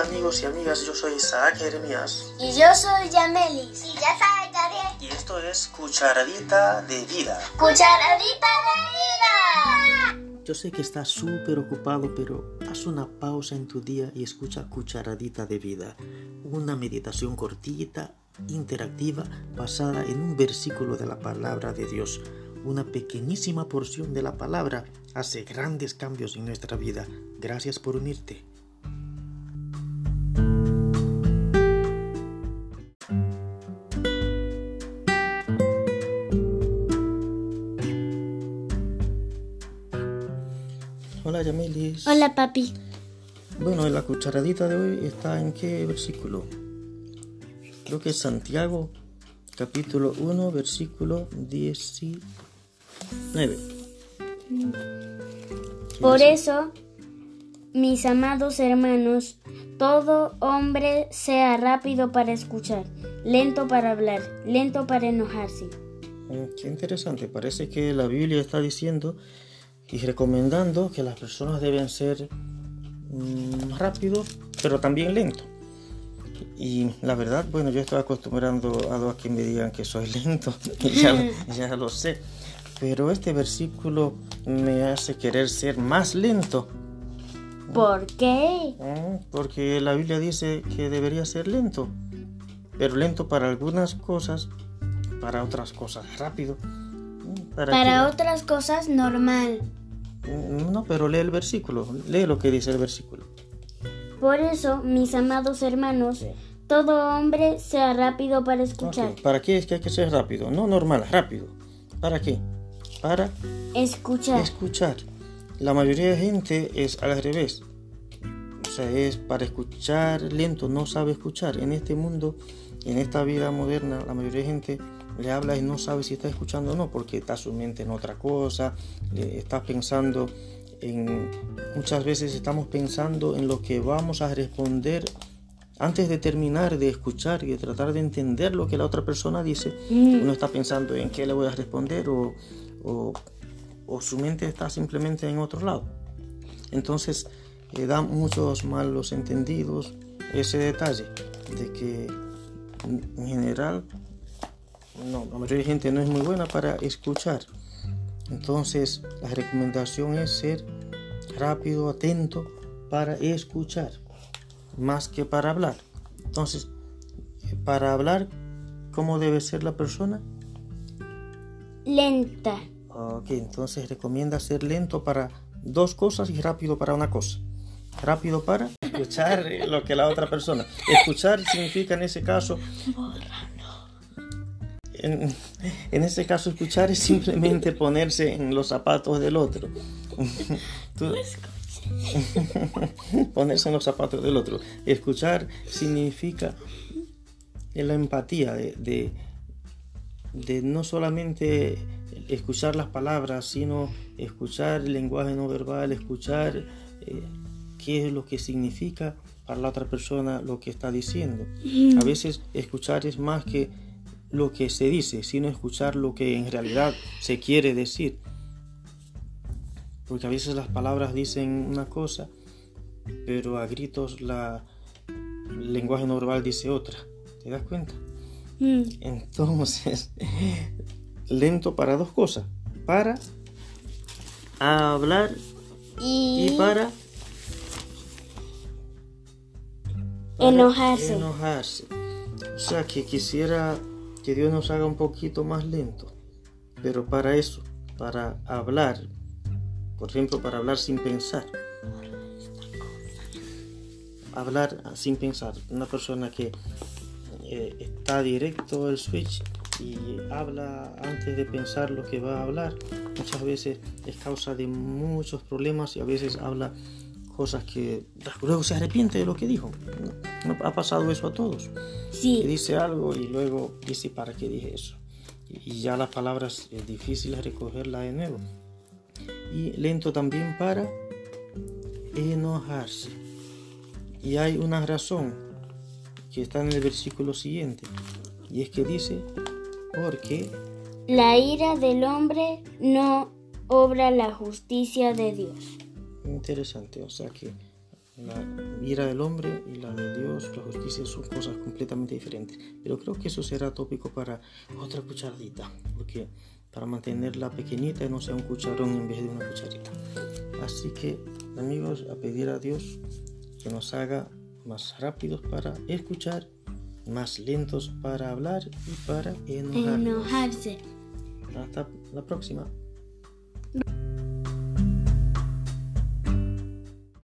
amigos y amigas, yo soy Isaac Jeremías Y yo soy Yamelis. Y ya sabes, Gabriel. y esto es Cucharadita de Vida. Cucharadita de vida. Yo sé que estás súper ocupado, pero haz una pausa en tu día y escucha Cucharadita de Vida, una meditación cortita, interactiva, basada en un versículo de la palabra de Dios. Una pequeñísima porción de la palabra hace grandes cambios en nuestra vida. Gracias por unirte. Hola papi. Bueno, la cucharadita de hoy está en qué versículo? Creo que es Santiago, capítulo 1, versículo 19. Por eso, mis amados hermanos, todo hombre sea rápido para escuchar, lento para hablar, lento para enojarse. Mm, Qué interesante, parece que la Biblia está diciendo y recomendando que las personas deben ser mm, rápidos, pero también lentos. Y la verdad, bueno, yo estoy acostumbrando a, a que me digan que soy lento, ya, ya lo sé. Pero este versículo me hace querer ser más lento, ¿Por qué? Mm, porque la Biblia dice que debería ser lento, pero lento para algunas cosas, para otras cosas rápido. Mm, ¿Para otras cosas, normal. Mm, No, pero lee el versículo, lee lo que dice el versículo. Por eso, mis amados hermanos, todo hombre sea rápido para escuchar, ¿Para qué es que hay que ser rápido? No normal, rápido. ¿Para qué? Para escuchar. escuchar. La mayoría de gente es al revés. O sea, es para escuchar lento, no sabe escuchar. En este mundo, en esta vida moderna, la mayoría de gente le habla y no sabe si está escuchando o no, porque está su mente en otra cosa, le está pensando en... Muchas veces estamos pensando en lo que vamos a responder antes de terminar de escuchar y de tratar de entender lo que la otra persona dice. Uno está pensando en qué le voy a responder o, o o su mente está simplemente en otro lado. Entonces eh, da muchos malos entendidos ese detalle de que en general no, la mayoría de gente no es muy buena para escuchar. Entonces la recomendación es ser rápido, atento para escuchar, más que para hablar. Entonces, para hablar, ¿cómo debe ser la persona? Lenta. Ok, entonces recomienda ser lento para dos cosas y rápido para una cosa. Rápido para escuchar lo que la otra persona. Escuchar significa en ese caso. En, en ese caso, escuchar es simplemente ponerse en los zapatos del otro. Tú- ponerse en los zapatos del otro. Escuchar significa la empatía de, de, de no solamente escuchar las palabras, sino escuchar el lenguaje no verbal, escuchar eh, qué es lo que significa para la otra persona lo que está diciendo. A veces escuchar es más que lo que se dice, sino escuchar lo que en realidad se quiere decir. Porque a veces las palabras dicen una cosa, pero a gritos la, el lenguaje no verbal dice otra. ¿Te das cuenta? Mm. Entonces, lento para dos cosas. Para hablar Y, y para enojarse. enojarse. O sea que quisiera que Dios nos haga un poquito más lento. Pero para eso, para hablar, por ejemplo, para hablar sin pensar. Hablar sin pensar. Una persona que eh, está directo al switch y habla antes de pensar lo que va a hablar. Muchas veces es causa de muchos problemas y a veces habla cosas que luego se arrepiente de lo que dijo. ¿No ha pasado eso a todos? Que Sí, dice algo y luego dice para qué dije eso. Y ya las palabras es difícil recogerlas de nuevo. Y lento también para enojarse. Y hay una razón que está en el versículo siguiente. Y es que dice, porque la ira del hombre no obra la justicia de Dios. Interesante, o sea que La ira del hombre y la de Dios, la justicia, son cosas completamente diferentes. Pero creo que eso será tópico para otra cucharadita, porque para mantenerla pequeñita y no sea un cucharón en vez de una cucharita. Así que, amigos, a pedir a Dios que nos haga más rápidos para escuchar, más lentos para hablar y para. Enojarse. Hasta la próxima.